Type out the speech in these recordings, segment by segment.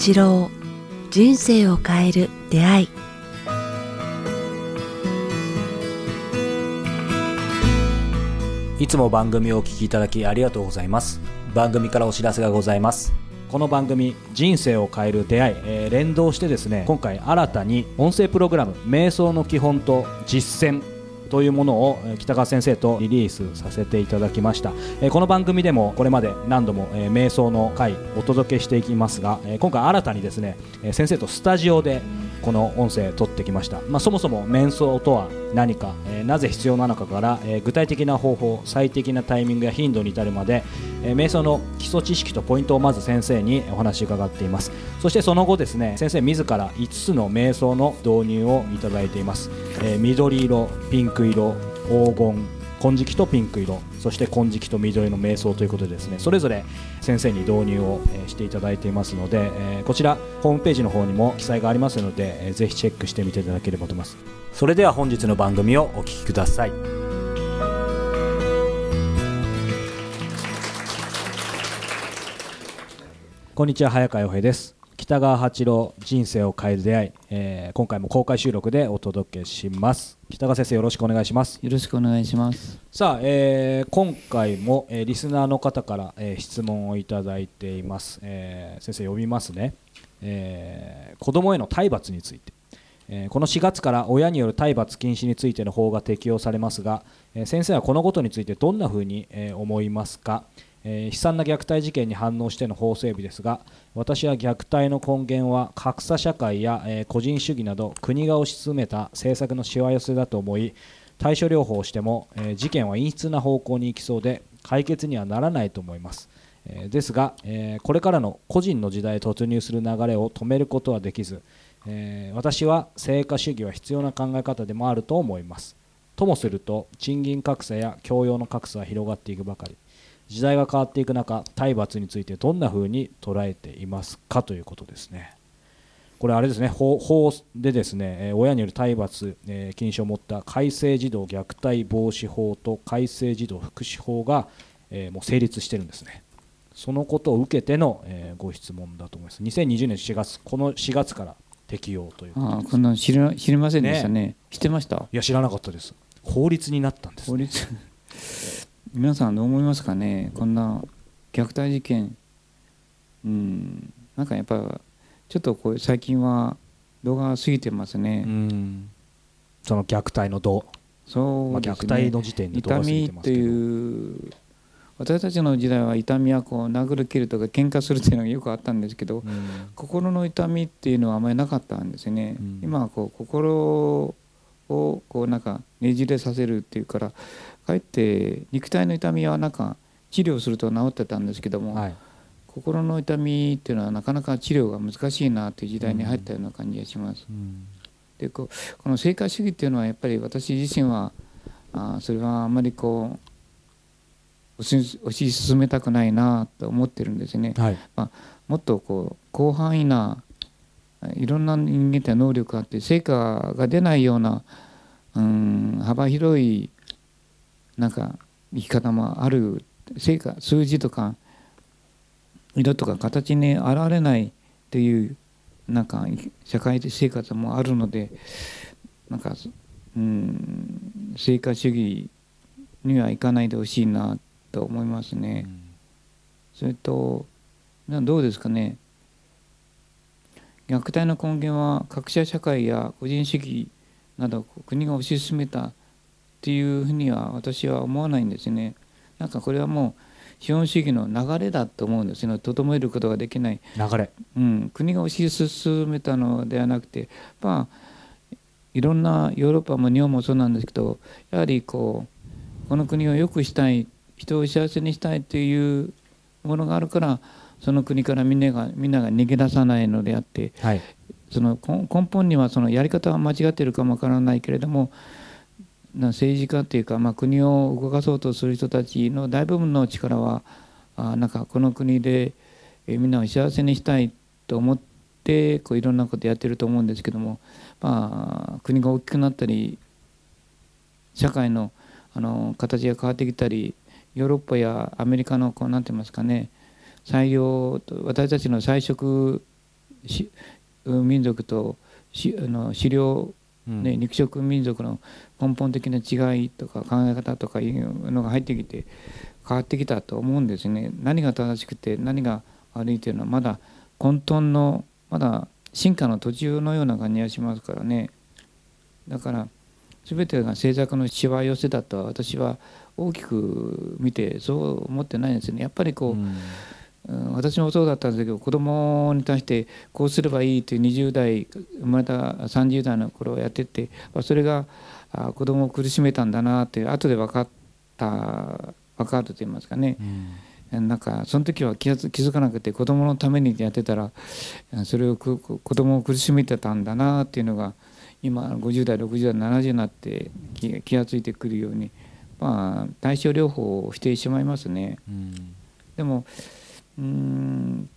八郎人生を変える出会い。いつも番組をお聞きいただきありがとうございます。番組からお知らせがございます。この番組「人生を変える出会い」えー連動してですね今回新たに音声プログラム「瞑想の基本と実践」というものをえ北川先生とリリースさせていただきました、えこの番組でもこれまで何度も、え瞑想の回お届けしていきますが、え今回新たにですね、え先生とスタジオでこの音声撮ってきました、まあ、そもそも瞑想とは何か、えーなぜ必要なのかから、えー具体的な方法最適なタイミングや頻度に至るまで、えー瞑想の基礎知識とポイントをまず先生にお話伺っています。そしてその後ですね先生自ら5つの瞑想の導入をいただいています、えー緑色ピンク色黄金金色とピンク色そして金色と緑の瞑想ということでですねそれぞれ先生に導入をしていただいていますので、こちらホームページの方にも記載がありますので、ぜひチェックしてみていただければと思いますそれでは本日の番組をお聞きくださいこんにちは早川洋平です北川八郎人生を変える出会い、えー今回も公開収録でお届けします。北川先生よろしくお願いします。よろしくお願いします。さあ、えー今回も、えーリスナーの方から、えー質問をいただいています、えー先生読みますね、えー子供への体罰について、えーこの4月から親による体罰禁止についての法が適用されますが、えー先生はこのことについてどんなふうに、えー思いますか、えー悲惨な虐待事件に反応しての法整備ですが私は虐待の根源は格差社会や、えー個人主義など国が推し進めた政策のしわ寄せだと思い対処療法をしても、えー事件は陰湿な方向に行きそうで解決にはならないと思います、えですが、えこれからの個人の時代突入する流れを止めることはできず、え私は成果主義は必要な考え方でもあると思います。ともすると賃金格差や教養の格差は広がっていくばかり。時代が変わっていく中体罰についてどんな風に捉えていますかということですね。これあれですね法法でですねえー親による体罰、えー禁止を持った改正児童虐待防止法と改正児童福祉法が、えーもう成立してるんですね。そのことを受けての、えーご質問だと思います。2020年4月この4月から適用ということああ、ですこんなの知り知りませんでしたね。知ってました？いや知らなかったです。法律になったんです、法律？皆さんどう思いますかね？こんな虐待事件。うん。なんかやっぱ、ちょっとこう最近は動画が過ぎてますね。うんその虐待の度、まあ、そうですね。虐待の時点で度が痛過ぎみっててますけどいう私たちの時代は痛みはこう殴る蹴るとか喧嘩するっていうのがよくあったんですけど、うん心の痛みっていうのはあまりなかったんですよね、うん今はこう心をこうなんかねじれさせるっていうからかえって肉体の痛みはなんか治療すると治ってたんですけども、はい心の痛みっていうのはなかなか治療が難しいなという時代に入ったような感じがします。うんでこの成果主義っていうのはやっぱり私自身はあーそれはあまりこう推し進めたくないなと思ってるんですね。はいもっとこう広範囲ないろんな人間って能力があって成果が出ないようなうん幅広いなんか生き方もある成果数字とか色とか形に現れないっていうなんか社会生活もあるのでなんかうん成果主義にはいかないでほしいなと思いますね。それとなどうですかね虐待の根源は格差社会や個人主義など国が推し進めたっていうふうには私は思わないんですね。なんかこれはもう資本主義の流れだと思うんですね。整えることができない、流れ。うん、国が推し進めたのではなくてまあいろんなヨーロッパも日本もそうなんですけどやはりこうこの国を良くしたい人を幸せにしたいっていうものがあるからその国からみんながみんなが逃げ出さないのであってはい。その根根本にはそのやり方は間違ってるかもわからないけれどもな政治家っていうか、まあ、国を動かそうとする人たちの大部分の力はあなんかこの国で、えーみんなを幸せにしたいと思ってこういろんなことやってると思うんですけども、まあ、国が大きくなったり社会のあの形が変わってきたりヨーロッパやアメリカのこうなんて言いますかね採用と私たちの菜食し民族としあの狩猟、うん。ね、肉食民族の根本的な違いとか考え方とかいうのが入ってきて変わってきたと思うんですね。何が正しくて何が悪いというのはまだ混沌のまだ進化の途中のような感じがしますからね。だから全てが政策のしわ寄せだとは私は大きく見てそう思ってないんですね。やっぱりこう、うん。うん私もそうだったんですけど子供に対してこうすればいいという20代生まれた30代の頃やっててまあそれがあ子供を苦しめたんだなって後で分かった分かると言いますかね。うん。なんかその時は気づかなくて子供のためにやってたらそれをく子供を苦しめてたんだなっていうのが今50代60代70になって気気がついてくるようにまあ対症療法をしてしまいますね。うん。でもうーん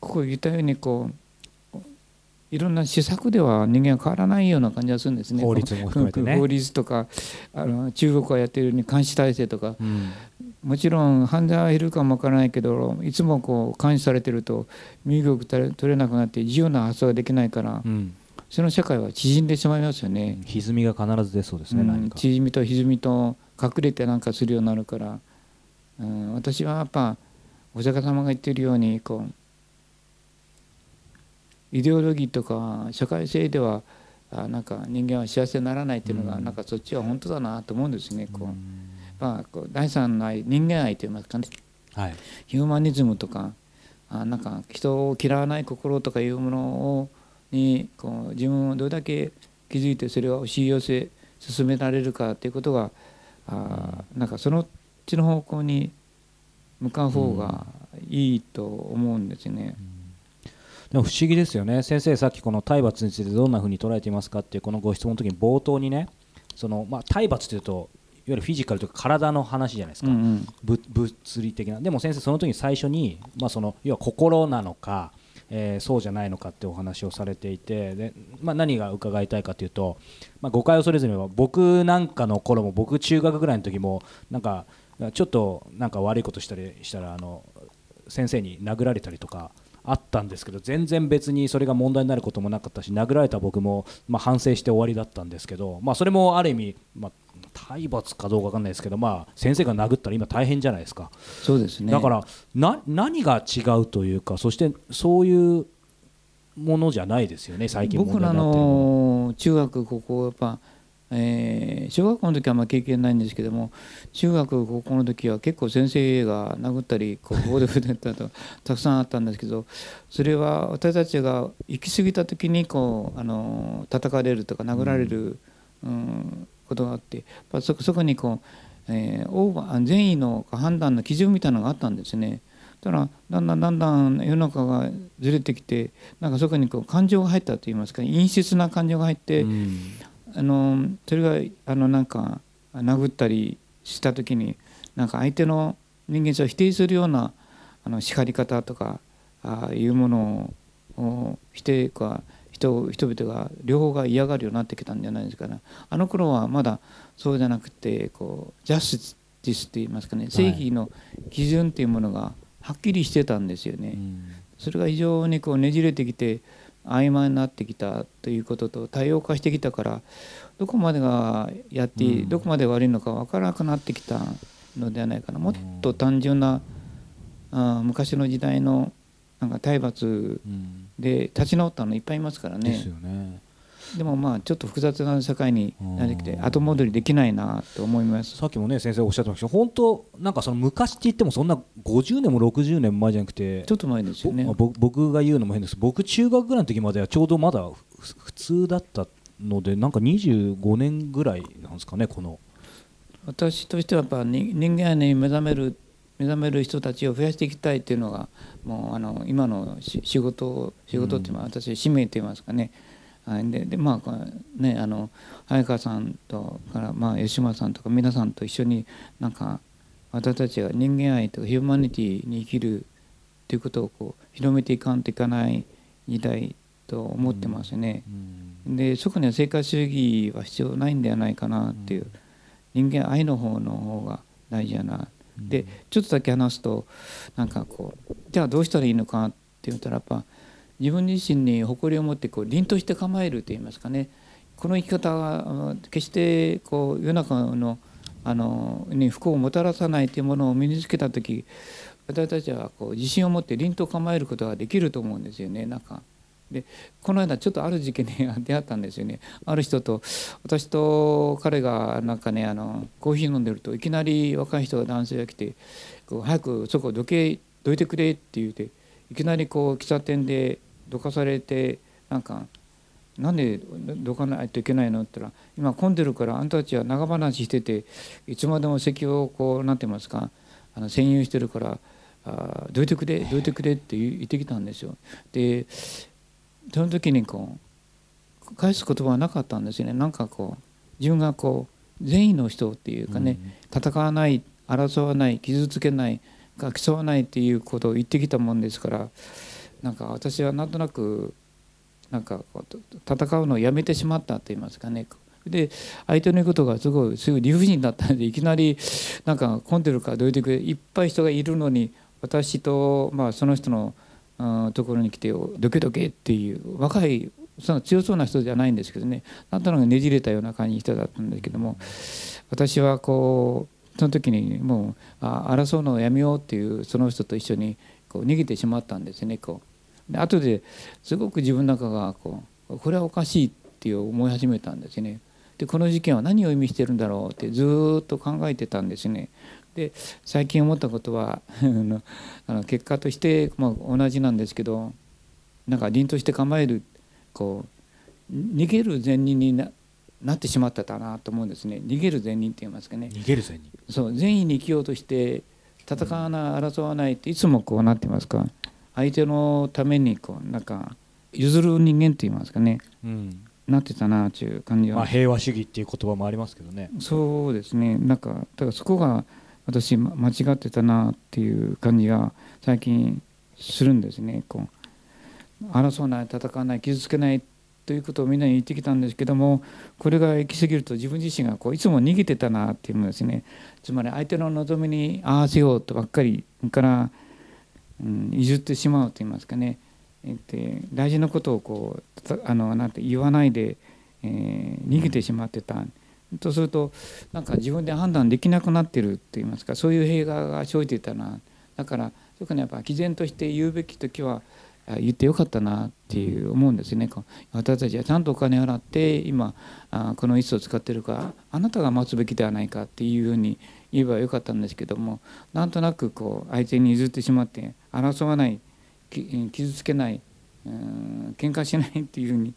ここ言ったようにこういろんな施策では人間は変わらないような感じがするんですね。法律も含めてね法律とかあの中国がやってるように監視体制とかうんもちろん犯罪は減るかもわからないけどいつもこう監視されてると身動き取れ取れなくなって自由な発想ができないからうんその社会は縮んでしまいますよね。歪みが必ず出そうですね、うん何か。縮みと歪みと隠れてなんかするようになるから、うん、私はやっぱお釈迦様が言ってるようにこうイデオロギーとか社会性ではあなんか人間は幸せにならないっていうのが、うんなんかそっちは本当だなと思うんですね。こううんまあ、こう第三の愛人間愛といいますかねはい。ヒューマニズムとかあなんか人を嫌わない心とかいうものをにこう自分をどれだけ気づいてそれを押し寄せ進められるかということがあなんかそのっちの方向に向かう方がいいと思うんですね。でも不思議ですよね。先生さっきこの体罰についてどんなふうに捉えていますかっていうこのご質問の時に冒頭にねその、まあ、体罰というといわゆるフィジカルというか体の話じゃないですか、うんうん。ぶ物理的な。でも先生その時に最初に、まあ、その要は心なのか、えーそうじゃないのかってお話をされていてで、まあ、何が伺いたいかというと、まあ、誤解を恐れずに言えば僕なんかの頃も僕中学ぐらいの時もなんかちょっとなんか悪いことしたりしたらあの先生に殴られたりとかあったんですけど全然別にそれが問題になることもなかったし殴られた僕も、まあ、反省して終わりだったんですけど、まあ、それもある意味、まあ、体罰かどうかわかんないですけど、まあ、先生が殴ったら今大変じゃないですか。そうですねだからな何が違うというかそしてそういうものじゃないですよね最近問僕らの中学高校やっぱ、えー小学校の時はあんま経験ないんですけども中学高校の時は結構先生が殴ったりこう暴力だったと たくさんあったんですけどそれは私たちが行き過ぎた時にこうあの叩かれるとか殴られる、うんことがあってやっぱそそこにこう、えーオーバー善意の判断の基準みたいなのがあったんですね。ただだんだんだんだん世の中がずれてきてなんかそこにこう感情が入ったといいますか陰湿な感情が入って、うんあのそれがあのなんか殴ったりした時になんか相手の人間性を否定するようなあの叱り方とかああいうものを否定か人人々が両方が嫌がるようになってきたんじゃないですかね。あの頃はまだそうじゃなくてこうジャスティスって言いますかね正義の基準っていうものがはっきりしてたんですよね。うんそれが非常にこうねじれてきて曖昧になってきたということと多様化してきたからどこまでがやっていい、うん。どこまで悪いのか分からなくなってきたのではないかな。もっと単純なあー昔の時代のなんか体罰うん。で立ち直ったのいっぱいいますからですねよねでもまあちょっと複雑な社会になってきてうん後戻りできないなと思います。さっきもね先生おっしゃってましたけど本当なんかその昔って言ってもそんな50年も60年も前じゃなくてちょっと前ですよねぼ。ぼ僕が言うのも変です僕中学ぐらいの時まではちょうどまだふ普通だったのでなんか25年ぐらいなんですかねこの私としてはやっぱ人人間に目覚める目覚める人たちを増やしていきたいっていうのがもうあの今のし仕事仕事っていうのは私使命と言いますかね、はい。ででまあねあの早川さんとからまあ吉村さんとか皆さんと一緒になんか私たちが人間愛とかヒューマニティに生きるということをこう広めていかんといかない時代と思ってますね。うんでそこには生活主義は必要ないんではないかなっていう、人間愛の方の方が大事やな、でちょっとだけ話すとなんかこうじゃあどうしたらいいのかって言ったらやっぱ自分自身に誇りを持ってこう凛として構えるといいますかねこの生き方は決してこう世の中のあのに不幸をもたらさないというものを身につけた時私たちはこう自信を持って凛と構えることができると思うんですよねなんか。でこの間ちょっとある時期に出会ったんですよねある人と私と彼がなんかねあのコーヒー飲んでるといきなり若い人が男性が来てこう早くそこどけどいてくれって言うていきなりこう喫茶店でどかされてなんか「なんでどかないといけないの?」って言ったら「今混んでるからあんたたちは長話してていつまでも席をこうなんてますか？あの占有してるからあどいてくれどいてくれ」って言ってきたんですよ。でその時にこう返す言葉はなかったんですよねなんかこう自分がこう善意の人っていうかね、戦わない争わない傷つけない競わないっていうことを言ってきたもんですからなんか私はなんとなくなんか戦うのをやめてしまったと言いますかね。で相手のことがすごいすごい理不尽だったんでいきなりなんか混んでるからどいてくれいっぱい人がいるのに私と、まあ、その人のうんところに来て「どけどけ」っていう若いその強そうな人じゃないんですけどね。なんとなくねじれたような感じの人だったんですけども私はこうその時にもうあ争うのをやめようっていうその人と一緒にこう逃げてしまったんですねこう。で後ですごく自分の中がこうこれはおかしいって思い始めたんですね。でこの事件は何を意味してるんだろうってずっと考えてたんですね。で最近思ったことは あの結果として、まあ、同じなんですけどなんか凛として構えるこう逃げる善人にななってしまったかなと思うんですね。逃げる善人って言いますかね。逃げる善人。そう善意に生きようとして戦わない争わないっていつもこうなってますか相手のためにこうなんか譲る人間って言いますかね、うん、なってたなという感じは、まあ、平和主義っていう言葉もありますけどね。そうですね。なんかだからそこが私間違ってたなっていう感じが最近するんですね。こう争わない戦わない傷つけないということをみんなに言ってきたんですけどもこれが行き過ぎると自分自身がこういつも逃げてたなっていうのですね。つまり相手の望みに合わせようとばっかりから、うん、譲ってしまうと言いますかね、えー、大事なことをこうあのなんて言わないで、えー、逃げてしまってた。とするとなんか自分で判断できなくなってるっていいますか。そういう弊害が生じていたな。だから特にやっぱ毅然として言うべき時は言ってよかったなっていう思うんですね。私たちはちゃんとお金払って今この椅子を使ってるからあなたが待つべきではないかっていうふうに言えばよかったんですけどもなんとなくこう相手に譲ってしまって争わない傷つけないうん喧嘩しないっていうふうに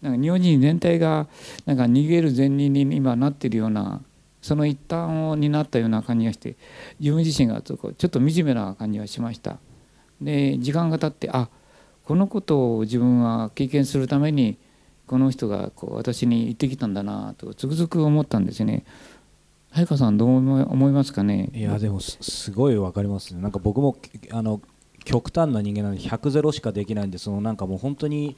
なんか日本人全体がなんか逃げる善人に今なってるようなその一端を担ったような感じがして自分自身がちょっと惨めな感じがしました。で時間が経ってあこのことを自分は経験するためにこの人がこう私に言ってきたんだなとつくづく思ったんですね。早川さんどう思いますかね？いやでもすごいわかりますね。なんか僕もあの極端な人間なので100ゼロしかできないんでそのなんかもう本当に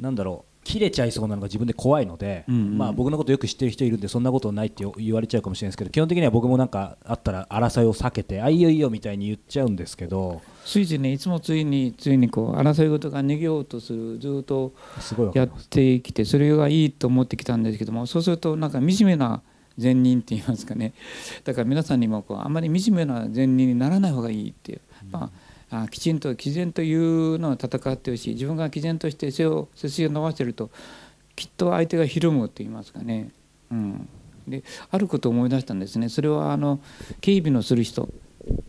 なんだろう切れちゃいそうなのが自分で怖いので、うんうん、まあ、僕のことよく知ってる人いるんでそんなことないって言われちゃうかもしれないですけど基本的には僕もなんかあったら争いを避けてあいいよいいよみたいに言っちゃうんですけどついねいつもついについにこう争い事が逃げようとするずっとやってきてそれがいいと思ってきたんですけどもそうするとなんか惨めな善人って言いますかね。だから皆さんにもこうあんまり惨めな善人にならない方がいいっていう。まああきちんと毅然というのを戦ってほしい。自分が毅然として背を背筋を伸ばしてるときっと相手がひるむと言いますかね、うん、であることを思い出したんですね。それはあの警備のする人。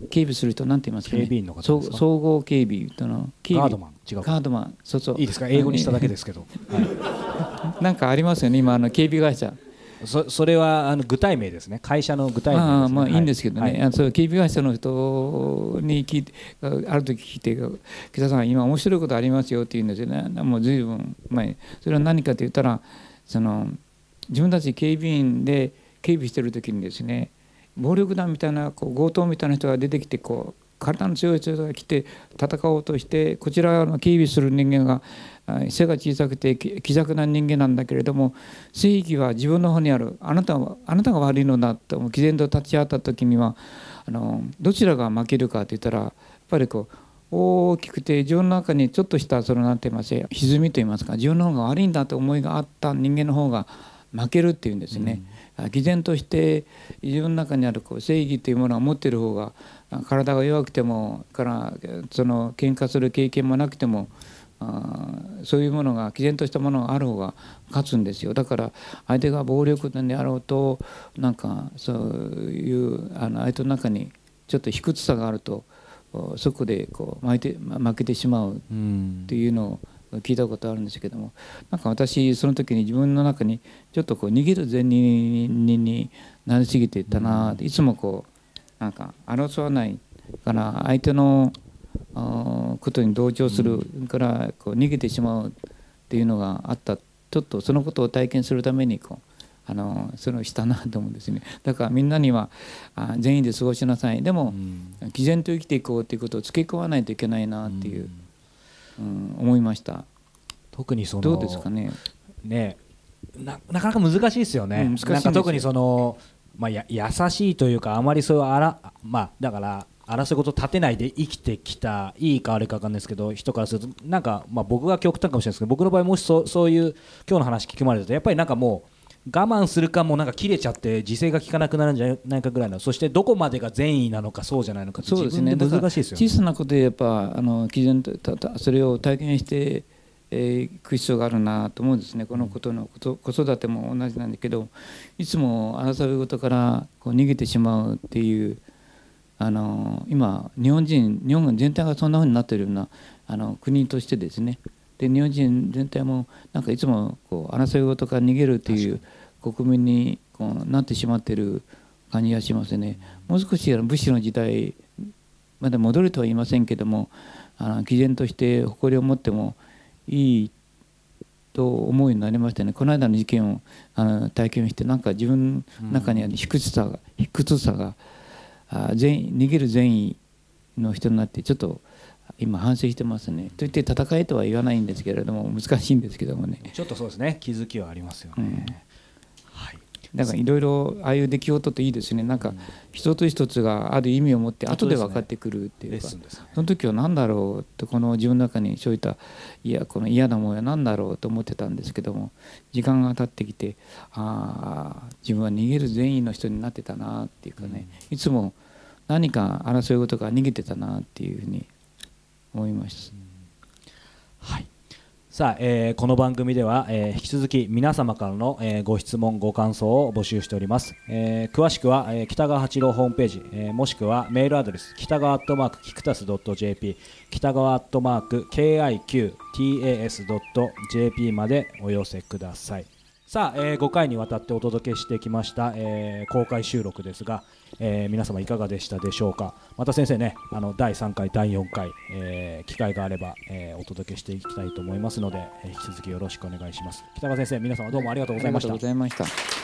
警備する人なんて言いますか、ね、警備員の方総合警備との警備。ガードマン違うガードマン。そうそう。いいですか？英語にしただけですけど、はい、なんかありますよね今あの警備会社そそれはあの具体名ですね。会社の具体名、ね、あまあいいんですけどね、はい、そう警備会社の人に聞いてある時聞いて「木田さん今面白いことありますよ」って言うんですよねもう随分前それは何かと言ったらその自分たち警備員で警備してる時にですね暴力団みたいなこう強盗みたいな人が出てきてこう体の強い人が来て戦おうとしてこちらの警備する人間が背が小さくて気弱な人間なんだけれども正義は自分の方にある。あなたはあなたが悪いのだと毅然と立ち会った時にはあのどちらが負けるかといったらやっぱりこう大きくて自分の中にちょっとしたその何て言いますか歪みと言いますか自分の方が悪いんだと思いがあった人間の方が負けるっていうんですね。偽善として自分の中にあるこう正義というものを持っている方が体が弱くてもからその喧嘩する経験もなくてもあそういうものが毅然としたものがある方が勝つんですよ。だから相手が暴力であろうとなんかそういうあの相手の中にちょっと卑屈さがあるとそこでこう負けて負けてしまうっていうのを聞いたことあるんですけども。なんか私その時に自分の中にちょっとこう逃げる善人になりすぎていたな、いつもこうなんか争わないから相手のことに同調するからこう逃げてしまうっていうのがあった。ちょっとそのことを体験するためにこうあのそれをしたなと思うんですね。だからみんなにはあ善意で過ごしなさい。でも、うん、毅然と生きていこうということを付け加わないといけないなっていう、うん、うん、思いました。特にそのどうですかね？ねななかなか難しいですよね、うん、難しい特にその、まあ、や優しいというかあまりそういうあらまあだから争い事立てないで生きてきたいいか悪いか分かんないですけど人からするとなんか、まあ、僕が極端かもしれないですけど僕の場合もしそそういう今日の話聞きまれるとやっぱりなんかもう我慢するかもなんか切れちゃって自制が効かなくなるんじゃないかぐらいのそしてどこまでが善意なのかそうじゃないのかそうですね。難しいですよ、ね、小さなことでやっぱあの基準それを体験してえー、く必要があるなと思うんですね。このことの子育ても同じなんだけどいつも争い事からこう逃げてしまうっていうあの今日本人日本全体がそんなふうになっているようなあの国としてですね。で日本人全体もなんかいつもこう争い事から逃げるという国民にこうなってしまっている感じがしますね。もう少し武士の時代まだ戻るとは言いませんけどもあの毅然として誇りを持ってもいいと思うようになりましたね。この間の事件をあの体験してなんか自分の中にある卑屈さが卑屈さがあ善逃げる善意の人になってちょっと今反省してますね。といって戦いとは言わないんですけれども難しいんですけどもね。ちょっとそうですね。気づきはありますよね、うんだからいろいろああいう出来事っていいですね。なんか一つ一つがある意味を持って後で分かってくるっていうか、その時は何だろうってこの自分の中にそういったいやこの嫌なもんは何だろうと思ってたんですけども時間が経ってきてああ自分は逃げる善意の人になってたなっていうかね、いつも何か争い事から逃げてたなっていうふうに思いました。はいさあ、えー、この番組では、えー、引き続き皆様からの、えー、ご質問ご感想を募集しております、えー、詳しくは、えー、北川八郎ホームページ、えー、もしくはメールアドレス北川アットマークキクタス .jp 北川アットマーク KIQTAS.jp までお寄せください。さあ、えー、5回にわたってお届けしてきました、えー、公開収録ですが、えー、皆様いかがでしたでしょうか？また先生ねあの第3回第4回、えー、機会があれば、えー、お届けしていきたいと思いますので、えー、引き続きよろしくお願いします。北川先生皆様どうもありがとうございました。ありがとうございました。